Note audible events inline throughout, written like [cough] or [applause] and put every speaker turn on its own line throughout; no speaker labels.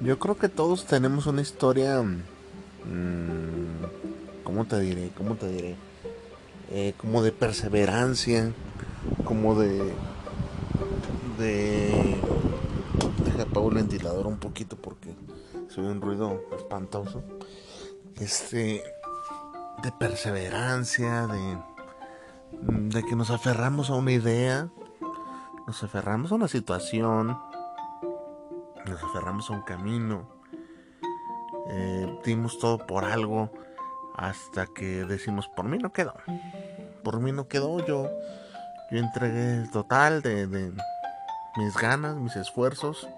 Yo creo que todos tenemos una historia. Mmm, ¿Cómo te diré? ¿Cómo te diré? Eh, como de perseverancia, como de. de. Deja apago el ventilador un poquito porque se un ruido espantoso. Este. de perseverancia, de. de que nos aferramos a una idea, nos aferramos a una situación nos aferramos a un camino, eh, dimos todo por algo hasta que decimos, por mí no quedó, por mí no quedó, yo, yo entregué el total de, mis ganas, mis esfuerzos.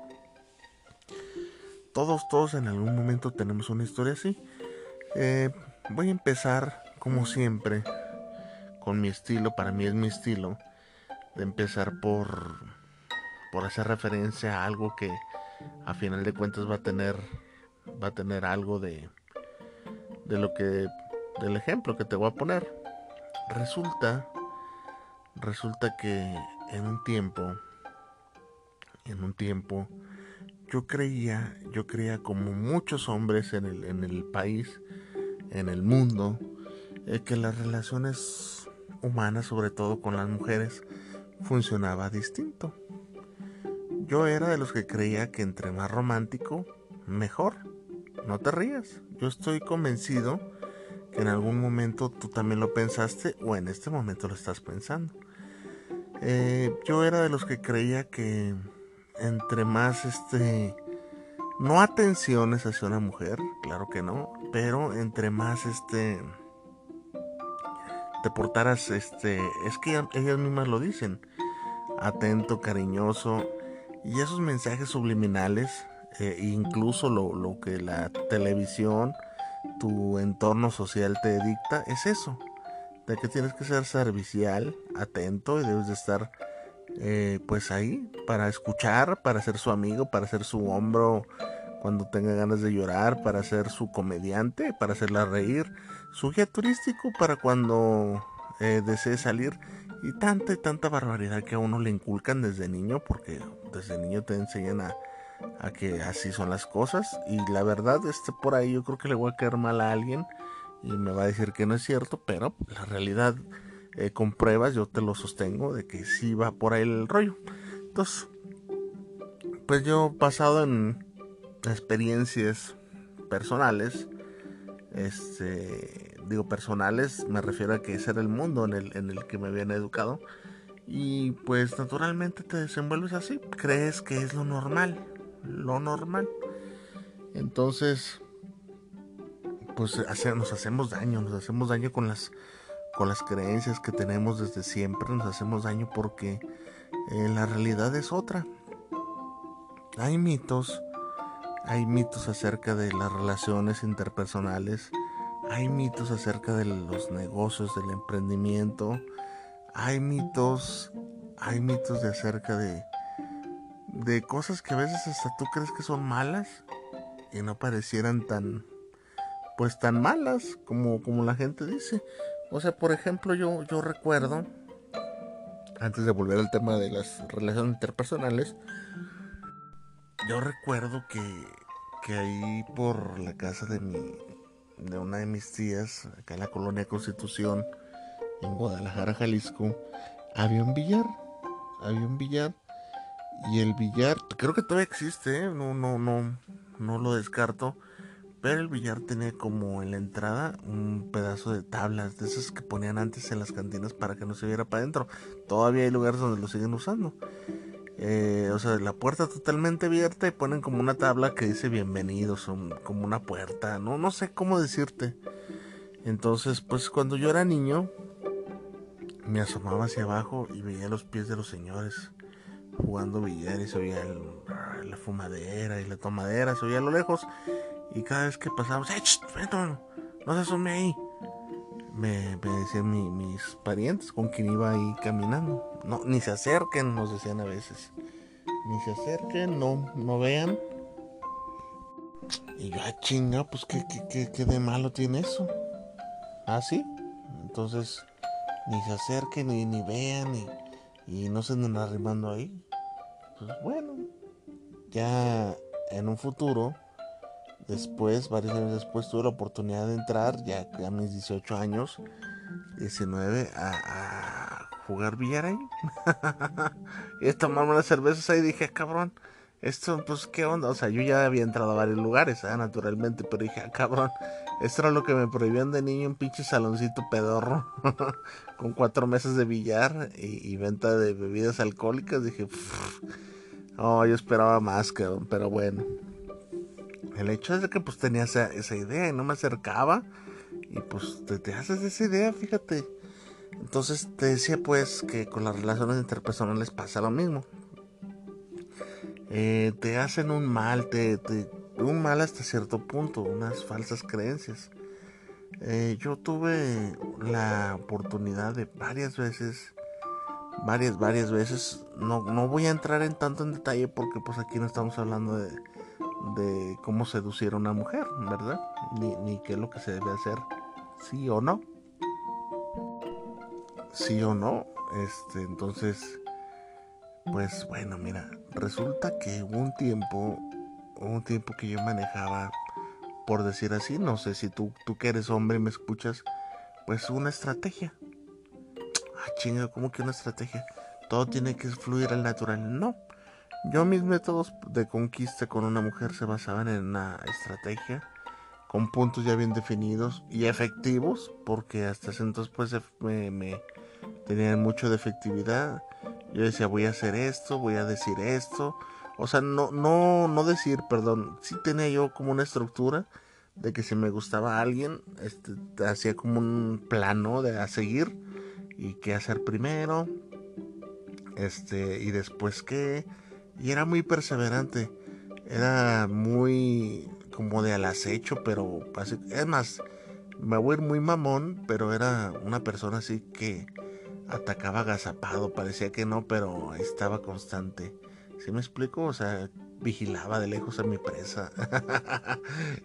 Todos, todos en algún momento tenemos una historia así. Eh, voy a empezar, como siempre, con mi estilo, para mí es mi estilo, de empezar por, por hacer referencia a algo que, a final de cuentas va a tener va a tener algo de de lo que del ejemplo que te voy a poner. Resulta resulta que en un tiempo en un tiempo yo creía yo creía como muchos hombres en el, en el país en el mundo eh, que las relaciones humanas sobre todo con las mujeres funcionaba distinto yo era de los que creía que entre más romántico, mejor. No te rías. Yo estoy convencido que en algún momento tú también lo pensaste o en este momento lo estás pensando. Eh, yo era de los que creía que entre más este no atenciones hacia una mujer, claro que no, pero entre más este te portaras este es que ellas mismas lo dicen, atento, cariñoso, y esos mensajes subliminales, eh, incluso lo, lo, que la televisión, tu entorno social te dicta, es eso. De que tienes que ser servicial, atento y debes de estar eh, pues ahí para escuchar, para ser su amigo, para ser su hombro cuando tenga ganas de llorar, para ser su comediante, para hacerla reír, su guía turístico para cuando eh, desee salir y tanta y tanta barbaridad que a uno le inculcan desde niño, porque desde niño te enseñan a, que así son las cosas. Y la verdad, este por ahí yo creo que le voy a caer mal a alguien y me va a decir que no es cierto, pero la realidad eh, con pruebas yo te lo sostengo de que sí va por ahí el rollo. Entonces, pues yo basado en experiencias personales, este digo personales, me refiero a que ese era el mundo en el, en el que me habían educado. Y pues naturalmente te desenvuelves así, crees que es lo normal, lo normal. Entonces, pues nos hacemos daño, nos hacemos daño con las, con las creencias que tenemos desde siempre, nos hacemos daño porque eh, la realidad es otra. Hay mitos, hay mitos acerca de las relaciones interpersonales, hay mitos acerca de los negocios, del emprendimiento. Hay mitos, hay mitos de acerca de, de cosas que a veces hasta tú crees que son malas y no parecieran tan, pues tan malas como, como la gente dice. O sea, por ejemplo, yo, yo recuerdo, antes de volver al tema de las relaciones interpersonales, yo recuerdo que, que ahí por la casa de mi, de una de mis tías, acá en la colonia Constitución, en Guadalajara, Jalisco, había un billar. Había un billar. Y el billar, creo que todavía existe, ¿eh? no, no, no, no lo descarto. Pero el billar tenía como en la entrada un pedazo de tablas, de esas que ponían antes en las cantinas para que no se viera para adentro. Todavía hay lugares donde lo siguen usando. Eh, o sea, la puerta totalmente abierta y ponen como una tabla que dice bienvenidos, como una puerta, no, no sé cómo decirte. Entonces, pues cuando yo era niño, me asomaba hacia abajo y veía los pies de los señores jugando billar y se oía la fumadera y la tomadera, se oía a lo lejos. Y cada vez que pasábamos, ¡eh, no, no se asome ahí! Me, decían mis parientes con quien iba ahí caminando. No, ni se acerquen, nos decían a veces. Ni se acerquen, no, no vean. Y yo, ah, chinga, pues ¿qué, qué, qué, de malo tiene eso. Ah, sí. Entonces, ni se acerquen, ni, ni vean, y, y no se anden arrimando ahí. Pues bueno, ya en un futuro Después, varios años después, tuve la oportunidad de entrar, ya a mis 18 años, 19, a, jugar billar ahí. [laughs] y tomarme unas cervezas ahí dije, ah, cabrón, esto, pues, ¿qué onda? O sea, yo ya había entrado a varios lugares, ¿eh? naturalmente, pero dije, ah, cabrón, esto era lo que me prohibían de niño, un pinche saloncito pedorro, [laughs] con cuatro meses de billar y, venta de bebidas alcohólicas. Dije, oh, yo esperaba más, cabrón, pero bueno. El hecho es de que pues tenía esa, idea y no me acercaba. Y pues te, haces esa idea, fíjate. Entonces te decía pues que con las relaciones interpersonales pasa lo mismo. Eh, te hacen un mal, te, un mal hasta cierto punto, unas falsas creencias. Eh, yo tuve la oportunidad de varias veces, varias, varias veces, no, no voy a entrar en tanto en detalle porque pues aquí no estamos hablando de, de cómo seducir a una mujer, ¿verdad? Ni, ni qué es lo que se debe hacer, sí o no. Sí o no. Este, entonces, pues bueno, mira, resulta que un tiempo, un tiempo que yo manejaba, por decir así, no sé si tú, tú que eres hombre y me escuchas, pues una estrategia. Ah, chinga, ¿cómo que una estrategia? Todo tiene que fluir al natural. No, yo mis métodos de conquista con una mujer se basaban en una estrategia con puntos ya bien definidos y efectivos, porque hasta entonces pues me, tenían mucho de efectividad. Yo decía, voy a hacer esto, voy a decir esto. O sea, no, no, no decir, perdón, sí tenía yo como una estructura de que si me gustaba alguien, este, hacía como un plano de a seguir y qué hacer primero, este, y después qué y era muy perseverante. Era muy como de al acecho, pero es más, me voy a ir muy mamón, pero era una persona así que atacaba agazapado, parecía que no, pero estaba constante. ¿Sí me explico? O sea, vigilaba de lejos a mi presa. [laughs]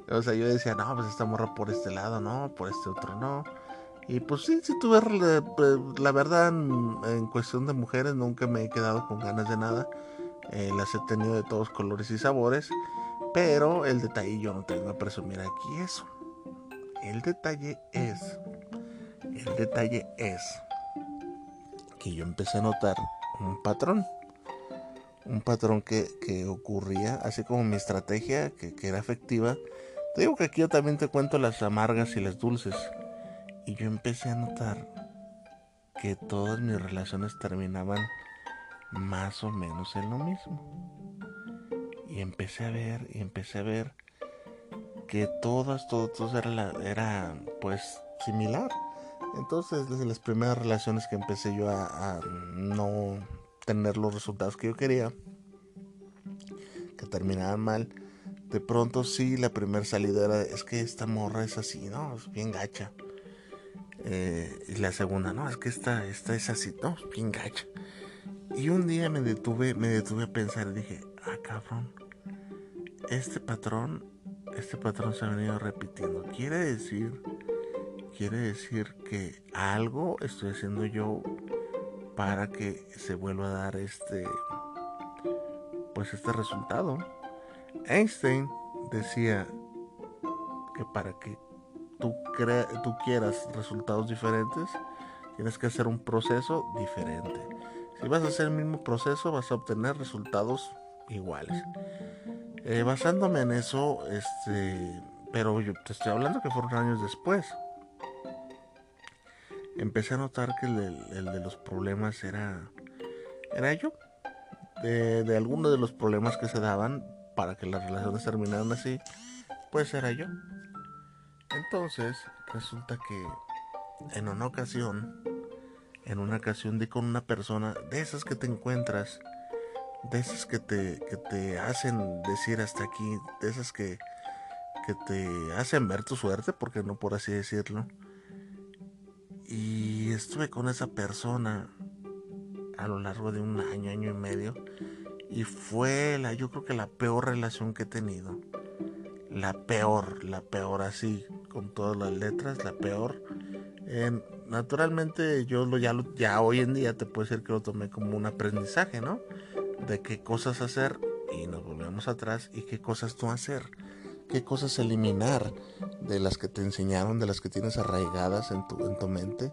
o sea, yo decía, no, pues esta morra por este lado, no, por este otro no. Y pues sí, sí tuve, la verdad, en cuestión de mujeres nunca me he quedado con ganas de nada. Eh, las he tenido de todos colores y sabores. Pero el detalle yo no tengo que presumir aquí eso. El detalle es. El detalle es. Que yo empecé a notar un patrón. Un patrón que, ocurría, así como mi estrategia, que, que era efectiva. Te digo que aquí yo también te cuento las amargas y las dulces. Y yo empecé a notar que todas mis relaciones terminaban más o menos en lo mismo. Y empecé a ver, y empecé a ver que todas, todos, era, era pues similar. Entonces, desde las primeras relaciones que empecé yo a, no tener los resultados que yo quería, que terminaban mal, de pronto sí, la primera salida era, es que esta morra es así, ¿no? Es bien gacha. Eh, y la segunda, no, es que esta, esta es así, no, es bien gacha. Y un día me detuve, me detuve a pensar y dije, ah cabrón, este patrón, este patrón se ha venido repitiendo. Quiere decir, quiere decir que algo estoy haciendo yo para que se vuelva a dar este, pues este resultado. Einstein decía que para que tú, tú quieras resultados diferentes, tienes que hacer un proceso diferente. Si vas a hacer el mismo proceso, vas a obtener resultados iguales. Eh, basándome en eso, este, pero yo te estoy hablando que fueron años después. Empecé a notar que el, de los problemas era, era yo. De, de algunos de los problemas que se daban para que las relaciones terminaran así, pues era yo. Entonces, resulta que en una ocasión, en una ocasión di con una persona de esas que te encuentras, de esas que te, que te hacen decir hasta aquí, de esas que, que te hacen ver tu suerte, porque no por así decirlo. Y estuve con esa persona a lo largo de un año, año y medio. Y fue la, yo creo que la peor relación que he tenido. La peor, la peor así, con todas las letras, la peor. naturalmente yo lo, ya, ya hoy en día te puedo decir que lo tomé como un aprendizaje, ¿no? De qué cosas hacer y nos volvemos atrás y qué cosas no hacer qué cosas eliminar de las que te enseñaron, de las que tienes arraigadas en tu, en tu mente,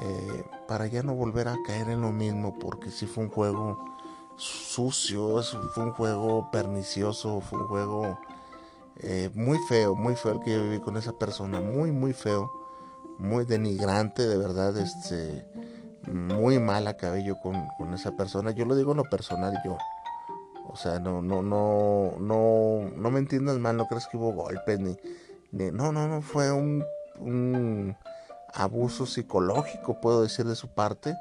eh, para ya no volver a caer en lo mismo, porque si fue un juego sucio, fue un juego pernicioso, fue un juego eh, muy feo, muy feo el que yo viví con esa persona, muy, muy feo, muy denigrante, de verdad, este, muy mal acabé yo con, con esa persona. Yo lo digo en lo personal, yo o sea, no, no, no, no, no me entiendas mal, no crees que hubo golpes ni, no, no, no, fue un, abuso psicológico, puedo decir de su parte,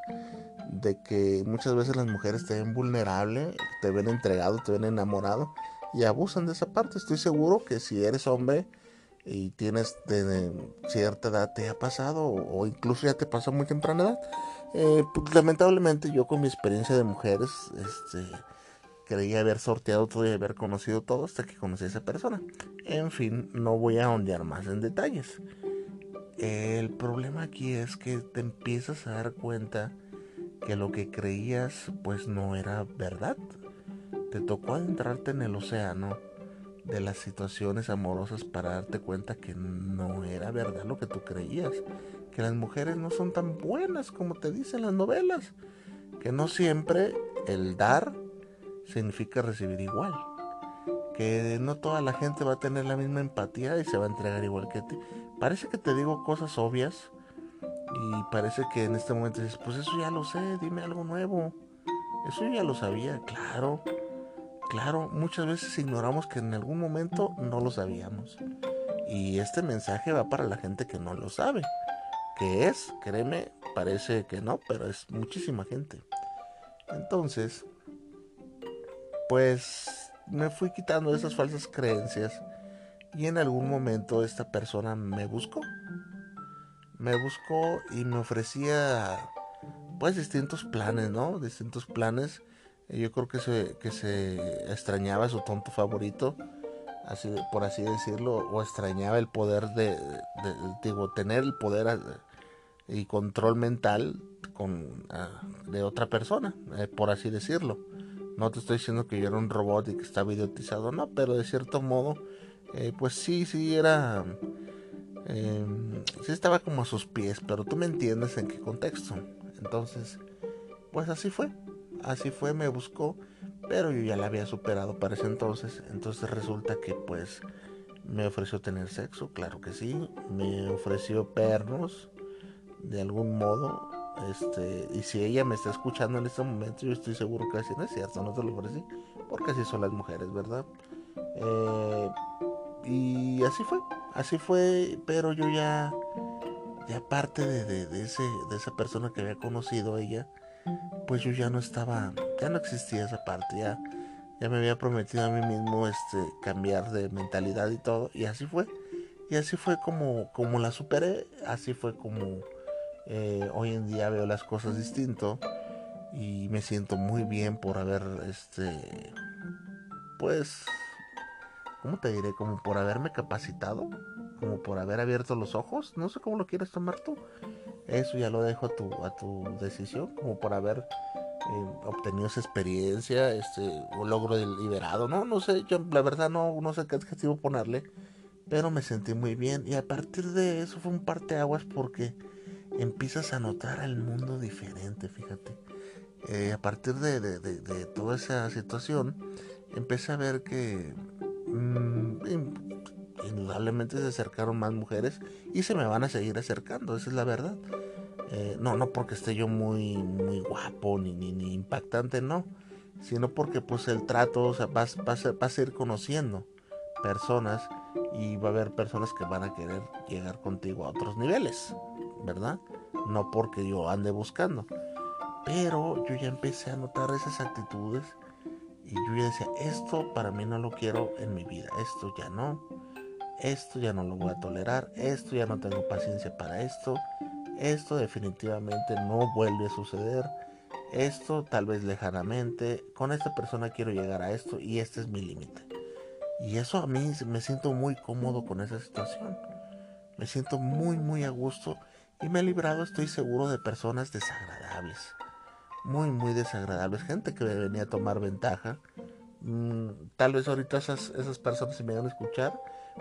de que muchas veces las mujeres te ven vulnerable, te ven entregado, te ven enamorado y abusan de esa parte. Estoy seguro que si eres hombre y tienes de, cierta edad te ha pasado o, incluso ya te pasó muy temprana edad. Eh, pues, lamentablemente yo con mi experiencia de mujeres, este, creía haber sorteado todo y haber conocido todo hasta que conocí a esa persona. En fin, no voy a ondear más en detalles. El problema aquí es que te empiezas a dar cuenta que lo que creías pues no era verdad. Te tocó adentrarte en el océano de las situaciones amorosas para darte cuenta que no era verdad lo que tú creías. Que las mujeres no son tan buenas como te dicen las novelas. Que no siempre el dar significa recibir igual. Que no toda la gente va a tener la misma empatía y se va a entregar igual que ti. Parece que te digo cosas obvias y parece que en este momento dices, pues eso ya lo sé, dime algo nuevo. Eso ya lo sabía, claro. Claro, muchas veces ignoramos que en algún momento no lo sabíamos. Y este mensaje va para la gente que no lo sabe. Que es, créeme, parece que no, pero es muchísima gente. Entonces, pues me fui quitando esas falsas creencias y en algún momento esta persona me buscó. Me buscó y me ofrecía pues distintos planes, ¿no? Distintos planes. Yo creo que se, que se extrañaba su tonto favorito, así por así decirlo, o extrañaba el poder de, digo, tener el poder y control mental con, ah, de otra persona, eh, por así decirlo. No te estoy diciendo que yo era un robot y que estaba idiotizado, no, pero de cierto modo, eh, pues sí, sí era... Em, sí estaba como a sus pies, pero tú me entiendes en qué contexto. Entonces, pues así fue. Así fue, me buscó, pero yo ya la había superado para ese entonces. Entonces resulta que pues me ofreció tener sexo, claro que sí. Me ofreció pernos de algún modo. Este, y si ella me está escuchando en este momento, yo estoy seguro que así no es cierto, no te lo ofrecí, porque así son las mujeres, ¿verdad? Eh, y así fue, así fue, pero yo ya, ya parte de, de, ese, de esa persona que había conocido ella, pues yo ya no estaba, ya no existía esa parte, ya, ya me había prometido a mí mismo este, cambiar de mentalidad y todo, y así fue, y así fue como, como la superé, así fue como eh, hoy en día veo las cosas distinto y me siento muy bien por haber, este, pues, ¿cómo te diré? Como por haberme capacitado, como por haber abierto los ojos, no sé cómo lo quieres tomar tú. Eso ya lo dejo a tu, a tu decisión, como por haber eh, obtenido esa experiencia, este, un logro liberado, no, no sé, yo la verdad no, no sé qué adjetivo ponerle, pero me sentí muy bien y a partir de eso fue un parteaguas porque empiezas a notar el mundo diferente, fíjate. Eh, a partir de, toda esa situación, empecé a ver que mm, indudablemente se acercaron más mujeres y se me van a seguir acercando, esa es la verdad. Eh, no, no porque esté yo muy, muy guapo ni, ni, impactante, no, sino porque pues el trato, o sea, vas, vas a ir conociendo personas y va a haber personas que van a querer llegar contigo a otros niveles, ¿verdad? No porque yo ande buscando. Pero yo ya empecé a notar esas actitudes y yo ya decía, esto para mí no lo quiero en mi vida, esto ya no, esto ya no lo voy a tolerar, esto ya no tengo paciencia para esto, esto definitivamente no vuelve a suceder, esto tal vez lejanamente, con esta persona quiero llegar a esto y este es mi límite. Y eso a mí me siento muy cómodo con esa situación. Me siento muy, muy a gusto y me he librado, estoy seguro, de personas desagradables. Muy, muy desagradables. Gente que venía a tomar ventaja. Mm, tal vez ahorita esas, esas personas, si me van a escuchar,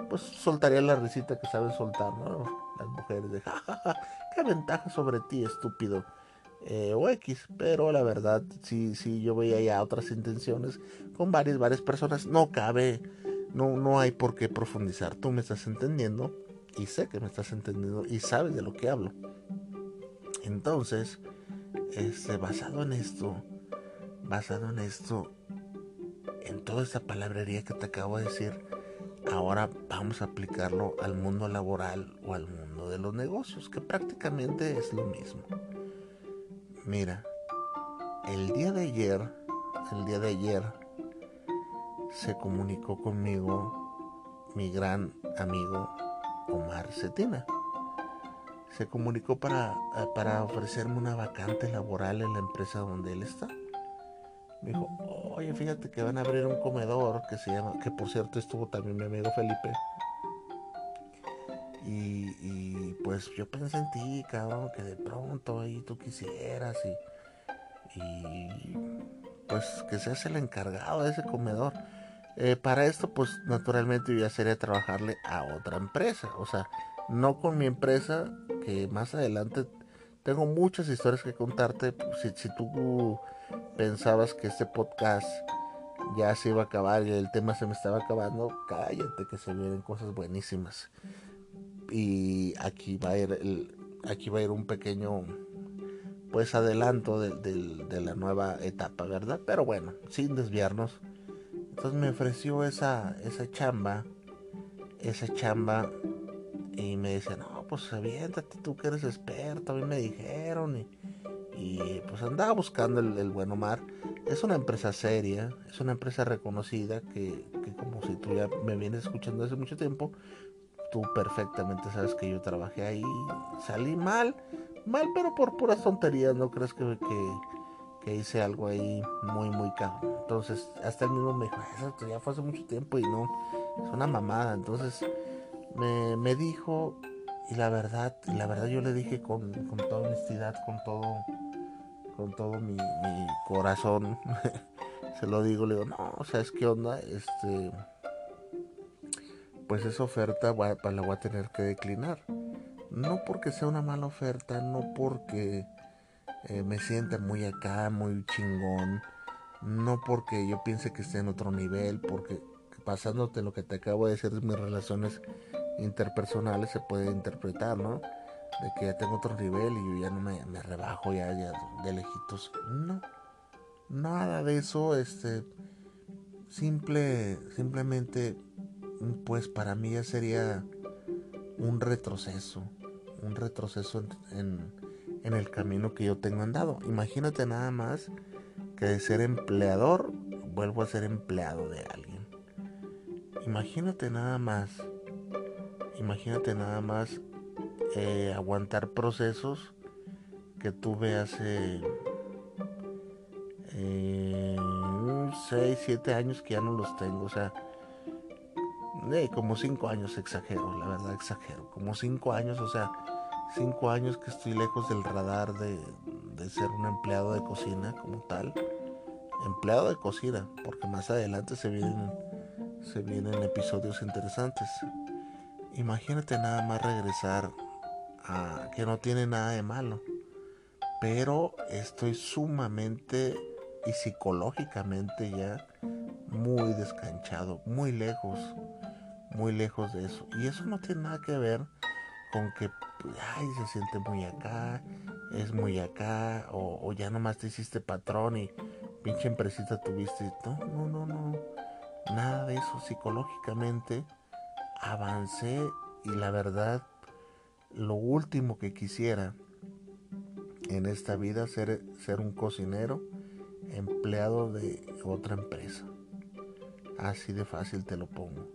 pues soltaría la risita que saben soltar, ¿no? Las mujeres de [laughs] jajaja, qué ventaja sobre ti, estúpido. Eh, o X, pero la verdad, si, si yo veía ya otras intenciones con varias, varias personas, no cabe no, no hay por qué profundizar. Tú me estás entendiendo y sé que me estás entendiendo y sabes de lo que hablo. Entonces, este, basado en esto, basado en esto, en toda esta palabrería que te acabo de decir, ahora vamos a aplicarlo al mundo laboral o al mundo de los negocios, que prácticamente es lo mismo. Mira, el día de ayer, el día de ayer, se comunicó conmigo mi gran amigo Omar Cetina. Se comunicó para, eh, para ofrecerme una vacante laboral en la empresa donde él está. Me dijo, oye, fíjate que van a abrir un comedor que se llama, que por cierto estuvo también mi amigo Felipe. Y, pues yo pensé en ti, cabrón, que de pronto ahí tú quisieras y pues que seas el encargado de ese comedor. Eh, para esto, pues naturalmente yo ya sería trabajarle a otra empresa. O sea, no con mi empresa, que más adelante tengo muchas historias que contarte. Si, si tú pensabas que este podcast ya se iba a acabar y el tema se me estaba acabando, cállate que se vienen cosas buenísimas. Y aquí va a ir, el, aquí va a ir un pequeño pues adelanto de, de la nueva etapa, ¿verdad? Pero bueno, sin desviarnos entonces me ofreció esa, esa chamba, esa chamba, y me dice, no, pues aviéntate, tú que eres experto, a mí me dijeron, y, pues andaba buscando el, buen Omar. Es una empresa seria, es una empresa reconocida que, que como si tú ya me vienes escuchando hace mucho tiempo, tú perfectamente sabes que yo trabajé ahí, salí mal, mal pero por puras tonterías, no crees que, que que hice algo ahí muy, muy caro. Entonces, hasta el mismo me dijo, eso ya fue hace mucho tiempo y no, es una mamada. Entonces, me, me dijo, y la verdad, la verdad yo le dije con, con toda honestidad, con todo, con todo mi, corazón, [laughs] se lo digo, le digo, no, o sea, es que onda, este, pues esa oferta la voy a tener que declinar. No porque sea una mala oferta, no porque eh, me sienta muy acá, muy chingón. No porque yo piense que esté en otro nivel, porque pasándote lo que te acabo de decir de mis relaciones interpersonales se puede interpretar, ¿no? De que ya tengo otro nivel y yo ya no me, rebajo ya, ya de lejitos. No, nada de eso, este, simple, simplemente, pues para mí ya sería un retroceso, un retroceso en el camino que yo tengo andado. Imagínate nada más que de ser empleador vuelvo a ser empleado de alguien. Imagínate nada más, imagínate nada más eh, aguantar procesos que tuve hace 6, 7 años que ya no los tengo. O sea, eh, como 5 años exagero, la verdad exagero. Como 5 años, o sea, cinco años que estoy lejos del radar de, ser un empleado de cocina como tal. Empleado de cocina, porque más adelante se vienen, se vienen episodios interesantes. Imagínate nada más regresar a que no tiene nada de malo. Pero estoy sumamente y psicológicamente ya muy descanchado, muy lejos, muy lejos de eso. Y eso no tiene nada que ver con que, pues, ay, se siente muy acá, es muy acá, o, o ya nomás te hiciste patrón y pinche empresita tuviste. No, no, no, no. Nada de eso. Psicológicamente avancé y la verdad, lo último que quisiera en esta vida ser, ser un cocinero empleado de otra empresa. Así de fácil te lo pongo.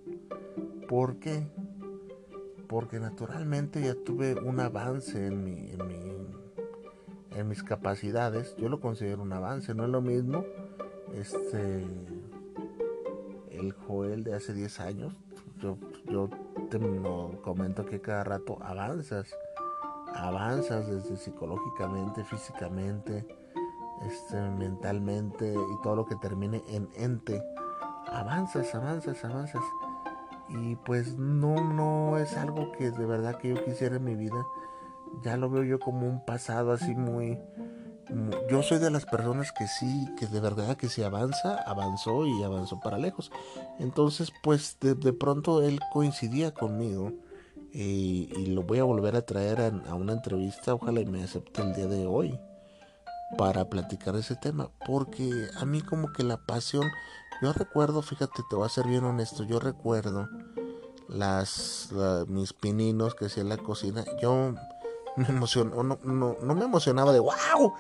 ¿Por qué? Porque naturalmente ya tuve un avance en, mi, en, mi, en mis capacidades. Yo lo considero un avance, no es lo mismo este el Joel de hace 10 años. Yo, yo te lo comento que cada rato avanzas. Avanzas desde psicológicamente, físicamente, este, mentalmente y todo lo que termine en ente. Avanzas, avanzas, avanzas. Y pues no, no es algo que de verdad que yo quisiera en mi vida. Ya lo veo yo como un pasado así muy... Yo soy de las personas que sí, que de verdad que si avanza, avanzó y avanzó para lejos. Entonces pues de, de pronto él coincidía conmigo. Y, y, lo voy a volver a traer a, a una entrevista. Ojalá y me acepte el día de hoy para platicar ese tema, porque a mí como que la pasión, yo recuerdo, fíjate, te voy a ser bien honesto, yo recuerdo las, la, mis pininos que hacía en la cocina, yo me emocionó, no, no, no me emocionaba de wow,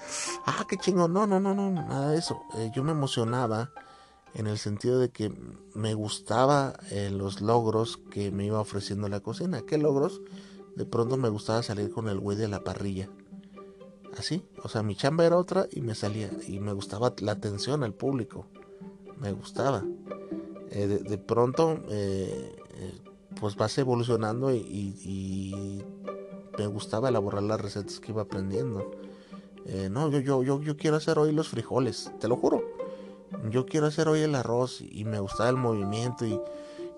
ah, qué chingo, no, no, no, no, nada de eso, eh, yo me emocionaba en el sentido de que me gustaba eh, los logros que me iba ofreciendo la cocina, ¿qué logros? De pronto me gustaba salir con el güey de la parrilla así, o sea, mi chamba era otra y me salía y me gustaba la atención al público, me gustaba. Eh, de, pronto, eh, eh, pues vas evolucionando y, me gustaba elaborar las recetas que iba aprendiendo. No, yo, yo, yo, yo quiero hacer hoy los frijoles, te lo juro. Yo quiero hacer hoy el arroz y me gustaba el movimiento y,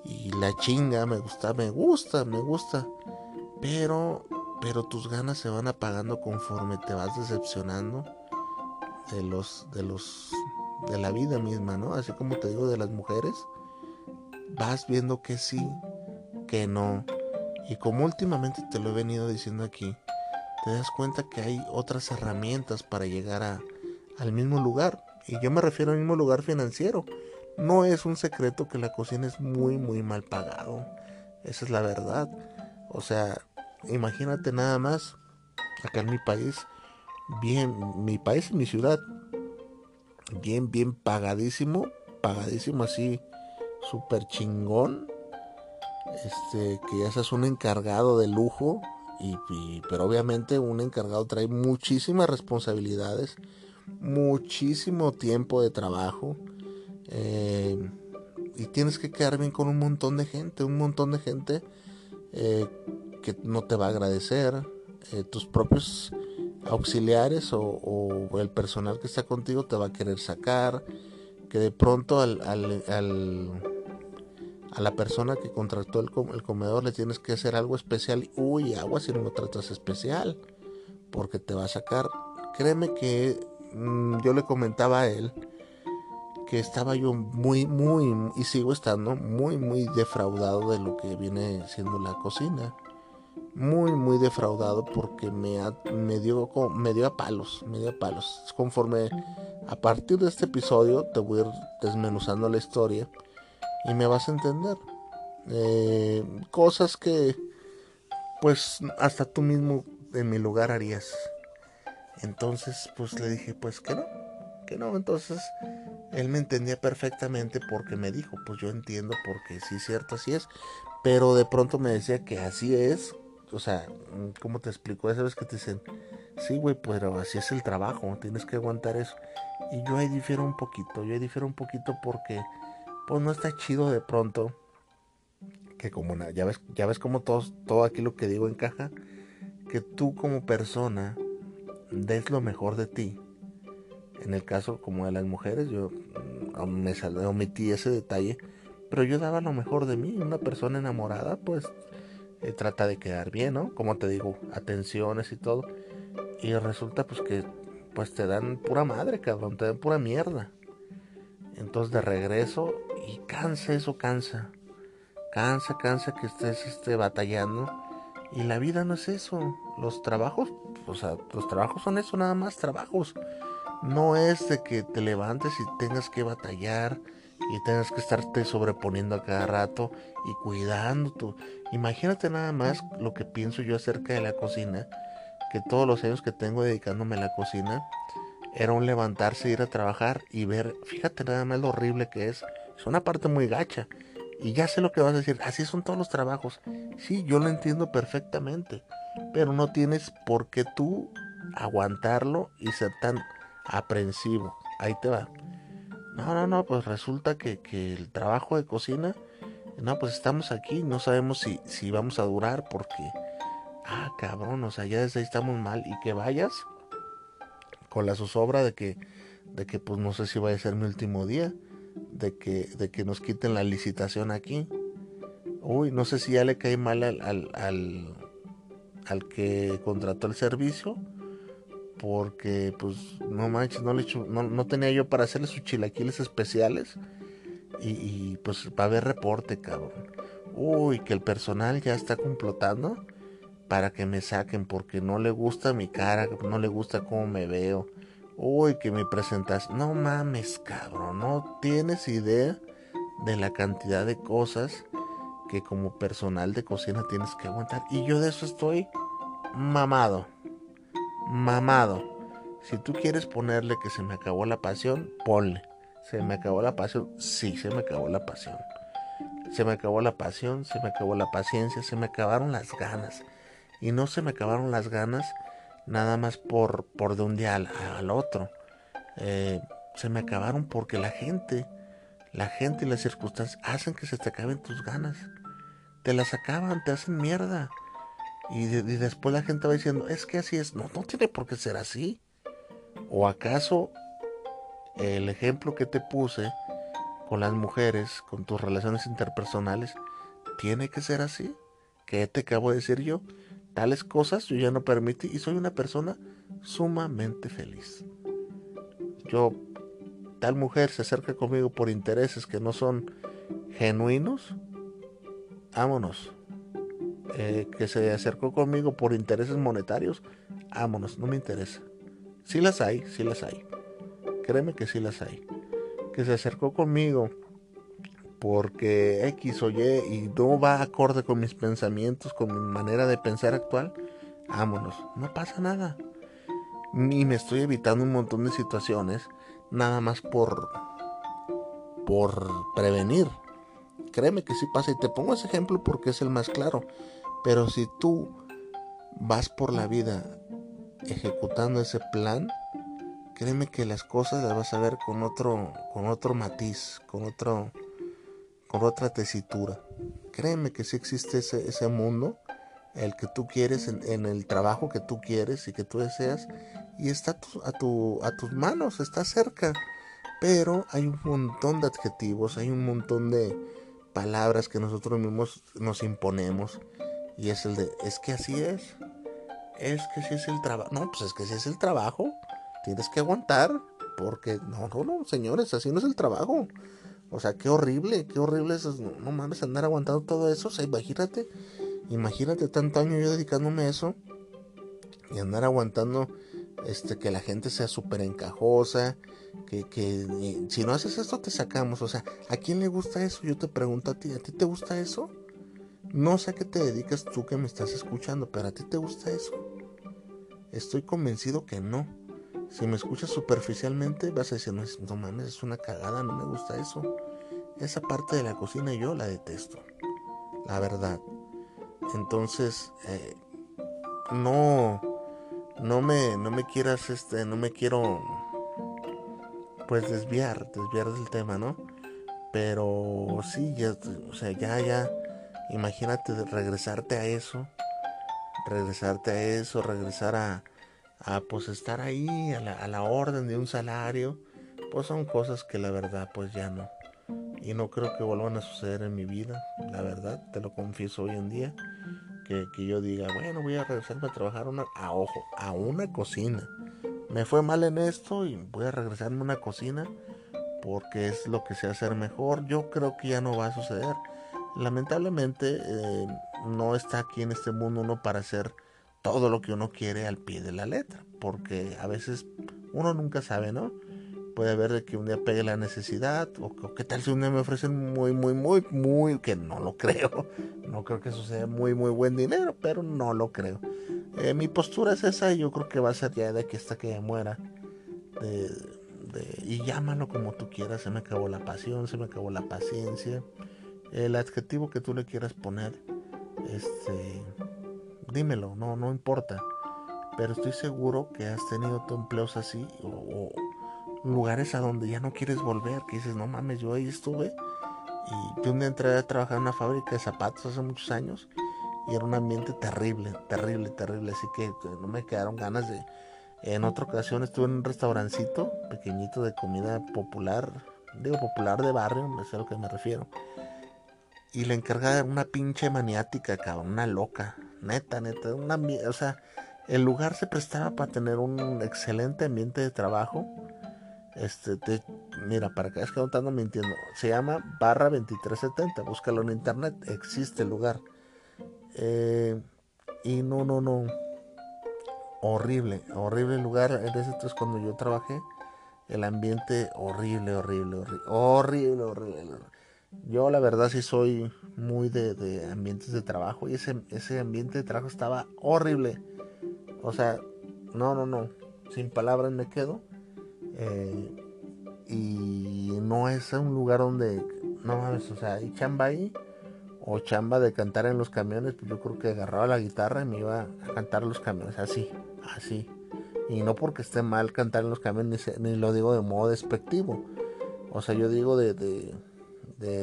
y la chinga, me gusta, me gusta, me gusta. Pero pero tus ganas se van apagando conforme te vas decepcionando de los de los de la vida misma, ¿no? Así como te digo de las mujeres, vas viendo que sí, que no. Y como últimamente te lo he venido diciendo aquí, te das cuenta que hay otras herramientas para llegar a, al mismo lugar. Y yo me refiero al mismo lugar financiero. No es un secreto que la cocina es muy, muy mal pagado. Esa es la verdad. O sea, imagínate nada más, acá en mi país, bien, mi país y mi ciudad, bien, bien pagadísimo, pagadísimo así, súper chingón, este, que ya seas un encargado de lujo, y, pero obviamente un encargado trae muchísimas responsabilidades, muchísimo tiempo de trabajo, eh, y tienes que quedar bien con un montón de gente, un montón de gente eh, que no te va a agradecer, eh, tus propios auxiliares o, el personal que está contigo te va a querer sacar, que de pronto al, al, al a la persona que contrató el, el, comedor le tienes que hacer algo especial, uy, agua si no lo tratas especial, porque te va a sacar. Créeme que mmm, yo le comentaba a él que estaba yo muy, muy, y sigo estando muy, muy defraudado de lo que viene siendo la cocina muy muy defraudado porque me, me, dio, me dio a palos, me dio a palos. Conforme a partir de este episodio te voy a ir desmenuzando la historia y me vas a entender. Eh, cosas que pues hasta tú mismo en mi lugar harías. Entonces pues le dije pues que no, que no. Entonces él me entendía perfectamente porque me dijo pues yo entiendo porque sí cierto, así es. Pero de pronto me decía que así es, o sea, ¿cómo te explico? Esa vez que te dicen, sí, güey, pero así es el trabajo, tienes que aguantar eso. Y yo ahí difiero un poquito, yo ahí difiero un poquito porque, pues no está chido de pronto, que como, una, ya ves, ya ves como todo, todo aquí lo que digo encaja, que tú como persona des lo mejor de ti. En el caso como de las mujeres, yo mm, me omití ese detalle, pero yo daba lo mejor de mí. Una persona enamorada, pues eh, trata de quedar bien, ¿no? Como te digo, atenciones y todo. Y resulta pues que pues te dan pura madre, cabrón, te dan pura mierda. Entonces de regreso y cansa eso, cansa. cansa, cansa que estés este, batallando. Y la vida no es eso. Los trabajos, o sea, los trabajos son eso, nada más trabajos. No es de que te levantes y tengas que batallar y tengas que estarte sobreponiendo a cada rato y cuidando tu. Imagínate nada más lo que pienso yo acerca de la cocina, que todos los años que tengo dedicándome a la cocina, era un levantarse, ir a trabajar y ver, fíjate nada más lo horrible que es. Es una parte muy gacha. Y ya sé lo que vas a decir, así son todos los trabajos. Sí, yo lo entiendo perfectamente, pero no tienes por qué tú aguantarlo y ser tan aprensivo. Ahí te va. No, no, no, pues resulta que, que el trabajo de cocina, no, pues estamos aquí, no sabemos si, si vamos a durar porque, ah, cabrón, o sea, ya desde ahí estamos mal y que vayas con la zozobra de que, de que pues no sé si vaya a ser mi último día, de que, de que nos quiten la licitación aquí. Uy, no sé si ya le cae mal al, al, al, al que contrató el servicio porque pues no manches, no, le no, no, tenía yo para hacerle sus chilaquiles especiales y, pues va a haber reporte, cabrón. Uy, que el personal ya está complotando para que me saquen porque no le gusta mi cara, no le gusta cómo me veo. Uy, que mi presentación... No mames, cabrón, no tienes idea de la cantidad de cosas que como personal de cocina tienes que aguantar. Y yo de eso estoy mamado mamado. Si tú quieres ponerle que se me acabó la pasión, ponle. Se me acabó la pasión, sí, se me acabó la pasión. Se me acabó la pasión, se me acabó la paciencia, se me acabaron las ganas. Y no se me acabaron las ganas nada más por, por de un día al, otro. Eh, se me acabaron porque la gente, la gente y las circunstancias hacen que se te acaben tus ganas. Te las acaban, te hacen mierda. Y, después la gente va diciendo, es que así es. No, no tiene por qué ser así. ¿O acaso el ejemplo que te puse con las mujeres, con tus relaciones interpersonales, tiene que ser así? ¿Qué te acabo de decir yo? Tales cosas yo ya no permití y soy una persona sumamente feliz. Yo, tal mujer se acerca conmigo por intereses que no son genuinos, vámonos. Eh, que se acercó conmigo por intereses monetarios, vámonos, no me interesa. Sí las hay, sí las hay. Créeme que sí las hay. Que se acercó conmigo porque X o Y y no va acorde con mis pensamientos, con mi manera de pensar actual, vámonos, no pasa nada. Ni me estoy evitando un montón de situaciones, nada más por por prevenir. Créeme que sí pasa y te pongo ese ejemplo porque es el más claro. Pero si tú vas por la vida ejecutando ese plan, créeme que las cosas las vas a ver con otro, con otro matiz, con otro, con otra tesitura. Créeme que sí existe ese, ese mundo, el que tú quieres, en, el trabajo que tú quieres y que tú deseas, y está a, tu, a tus manos, está cerca. Pero hay un montón de adjetivos, hay un montón de palabras que nosotros mismos nos imponemos y es el de, es que así es. Es que si es el trabajo. No, pues es que si es el trabajo. Tienes que aguantar. Porque, no, no, no, señores, así no es el trabajo. O sea, qué horrible, qué horrible es. No, mames, andar aguantando todo eso. O sea, imagínate, imagínate tanto año yo dedicándome a eso. Y andar aguantando este que la gente sea súper encajosa. Que, que si no haces esto te sacamos. O sea, ¿a quién le gusta eso? Yo te pregunto a ti, ¿a ti te gusta eso? No sé a qué te dedicas tú que me estás escuchando, pero a ti te gusta eso. Estoy convencido que no. Si me escuchas superficialmente, vas a decir, no, no mames, es una cagada, no me gusta eso. Esa parte de la cocina yo la detesto. La verdad. Entonces, eh, no, no me, no me quieras, este, no me quiero, pues desviar, desviar del tema, ¿no? Pero sí, ya, o sea, ya, ya Imagínate regresarte a eso, regresarte a eso, regresar a, a pues estar ahí a la, a la orden de un salario, pues son cosas que la verdad pues ya no. Y no creo que vuelvan a suceder en mi vida, la verdad, te lo confieso hoy en día. Que, que yo diga, bueno, voy a regresarme a trabajar una, a ojo, a una cocina. Me fue mal en esto y voy a regresarme a una cocina porque es lo que sé hacer mejor. Yo creo que ya no va a suceder Lamentablemente eh, no está aquí en este mundo uno para hacer todo lo que uno quiere al pie de la letra, porque a veces uno nunca sabe, ¿no? Puede haber que un día pegue la necesidad, o, o qué tal si un día me ofrecen muy, muy, muy, muy, que no lo [laughs] creo, no creo que sea muy, muy buen dinero, pero no lo creo. Eh, mi postura es esa y yo creo que va a ser ya de que hasta que muera. De, y llámalo como tú quieras, se me acabó la pasión, se me acabó la paciencia. El adjetivo que tú le quieras poner, este, dímelo, no, no importa. Pero estoy seguro que has tenido tu empleos así o, lugares a donde ya no quieres volver, que dices, no mames, yo ahí estuve. Y yo un día entré a trabajar en una fábrica de zapatos hace muchos años y era un ambiente terrible, terrible, terrible. Así que no me quedaron ganas de... En otra ocasión estuve en un restaurancito pequeñito de comida popular, digo popular de barrio, sé a lo que me refiero. Y la encargada era una pinche maniática, cabrón, una loca, neta, neta, una, o sea, el lugar se prestaba para tener un excelente ambiente de trabajo. Este, mira, para que veas que no estando mintiendo, se llama Barra 2370, búscalo en internet, existe el lugar. Eh, y no, no, no. Horrible, horrible lugar. En ese entonces cuando yo trabajé, el ambiente horrible, horrible, horrible, horrible, horrible. Yo la verdad sí soy muy de, ambientes de trabajo y ese, ese ambiente de trabajo estaba horrible. O sea, no, no, no. Sin palabras me quedo. Eh, y no es un lugar donde, no mames, o sea, hay chamba ahí o chamba de cantar en los camiones, pues yo creo que agarraba la guitarra y me iba a cantar los camiones, así, así. Y no porque esté mal cantar en los camiones, ni, lo digo de modo despectivo. O sea, yo digo de, de,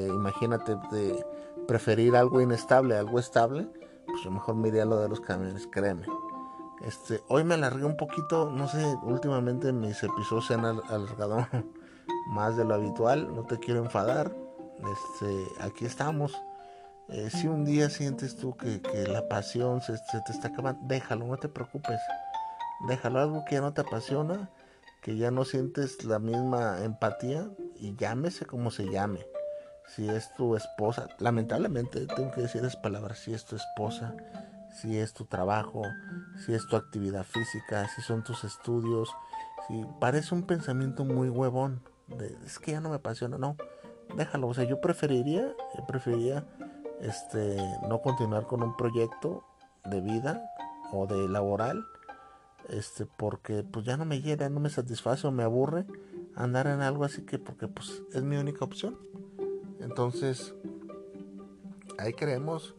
imagínate, de preferir algo inestable a algo estable, pues yo mejor me iría a lo de los camiones, créeme. Este, hoy me alargué un poquito, no sé, últimamente mis episodios se han alargado [laughs] más de lo habitual, no te quiero enfadar. Este, aquí estamos eh, si un día sientes tú que, la pasión se, te está acabando, déjalo, no te preocupes. Déjalo, algo que ya no te apasiona, que ya no sientes la misma empatía y llámese como se llame. Si es tu esposa, lamentablemente tengo que decir esas palabras, si es tu esposa, si es tu trabajo, si es tu actividad física, si son tus estudios, si parece un pensamiento muy huevón, de, es que ya no me apasiona, no, déjalo, o sea, yo preferiría, yo preferiría este, no continuar con un proyecto de vida o de laboral, este, porque pues ya no me llena, no me satisface o me aburre andar en algo así que porque pues es mi única opción. Entonces, ahí creemos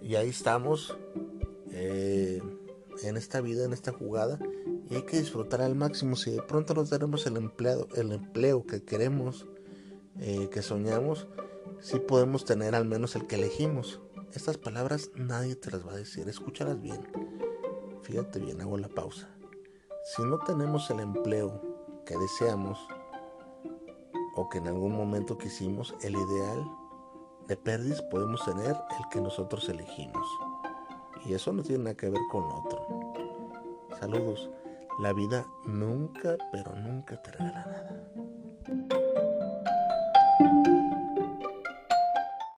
y ahí estamos eh, en esta vida, en esta jugada y hay que disfrutar al máximo. Si de pronto nos daremos el empleado, el empleo que queremos, eh, que soñamos, si podemos tener al menos el que elegimos. Estas palabras nadie te las va a decir, escúchalas bien. Fíjate bien, hago la pausa. Si no tenemos el empleo que deseamos o que en algún momento quisimos, el ideal de perdis podemos tener el que nosotros elegimos. Y eso no tiene nada que ver con otro. Saludos. La vida nunca, pero nunca te regala nada.